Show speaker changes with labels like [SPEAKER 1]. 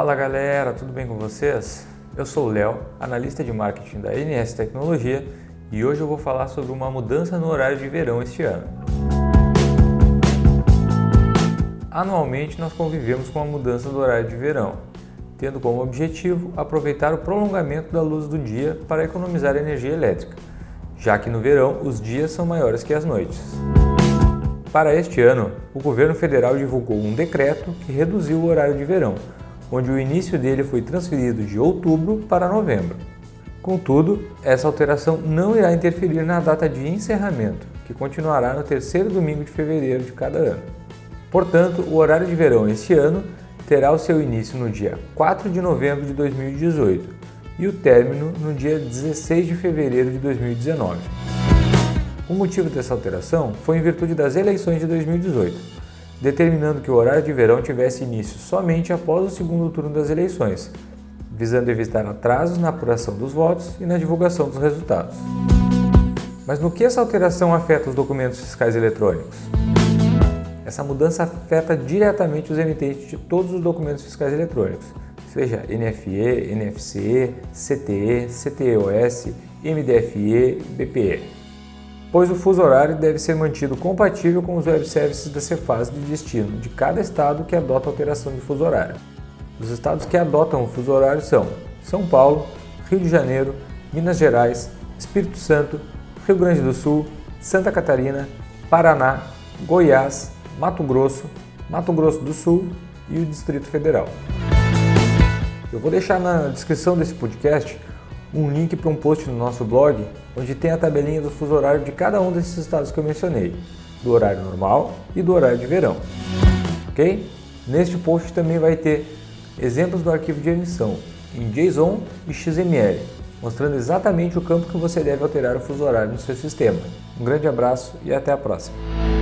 [SPEAKER 1] Fala galera, tudo bem com vocês? Eu sou o Léo, analista de marketing da NS Tecnologia e hoje eu vou falar sobre uma mudança no horário de verão este ano. Anualmente nós convivemos com a mudança do horário de verão, tendo como objetivo aproveitar o prolongamento da luz do dia para economizar energia elétrica, já que no verão os dias são maiores que as noites. Para este ano, o governo federal divulgou um decreto que reduziu o horário de verão, onde o início dele foi transferido de outubro para novembro. Contudo, essa alteração não irá interferir na data de encerramento, que continuará no terceiro domingo de fevereiro de cada ano. Portanto, o horário de verão este ano terá o seu início no dia 4 de novembro de 2018 e o término no dia 16 de fevereiro de 2019. O motivo dessa alteração foi em virtude das eleições de 2018, determinando que o horário de verão tivesse início somente após o segundo turno das eleições, visando evitar atrasos na apuração dos votos e na divulgação dos resultados. Mas no que essa alteração afeta os documentos fiscais eletrônicos? Essa mudança afeta diretamente os emitentes de todos os documentos fiscais eletrônicos, seja NFE, NFCE, CTE, CTEOS, MDFE BPE pois o fuso horário deve ser mantido compatível com os web services da Cefaz de destino de cada estado que adota alteração de fuso horário. Os estados que adotam o fuso horário são São Paulo, Rio de Janeiro, Minas Gerais, Espírito Santo, Rio Grande do Sul, Santa Catarina, Paraná, Goiás, Mato Grosso, Mato Grosso do Sul e o Distrito Federal. Eu vou deixar na descrição desse podcast um link para um post no nosso blog, onde tem a tabelinha do fuso horário de cada um desses estados que eu mencionei, do horário normal e do horário de verão. Ok? Neste post também vai ter exemplos do arquivo de emissão em JSON e XML, mostrando exatamente o campo que você deve alterar o fuso horário no seu sistema. Um grande abraço e até a próxima!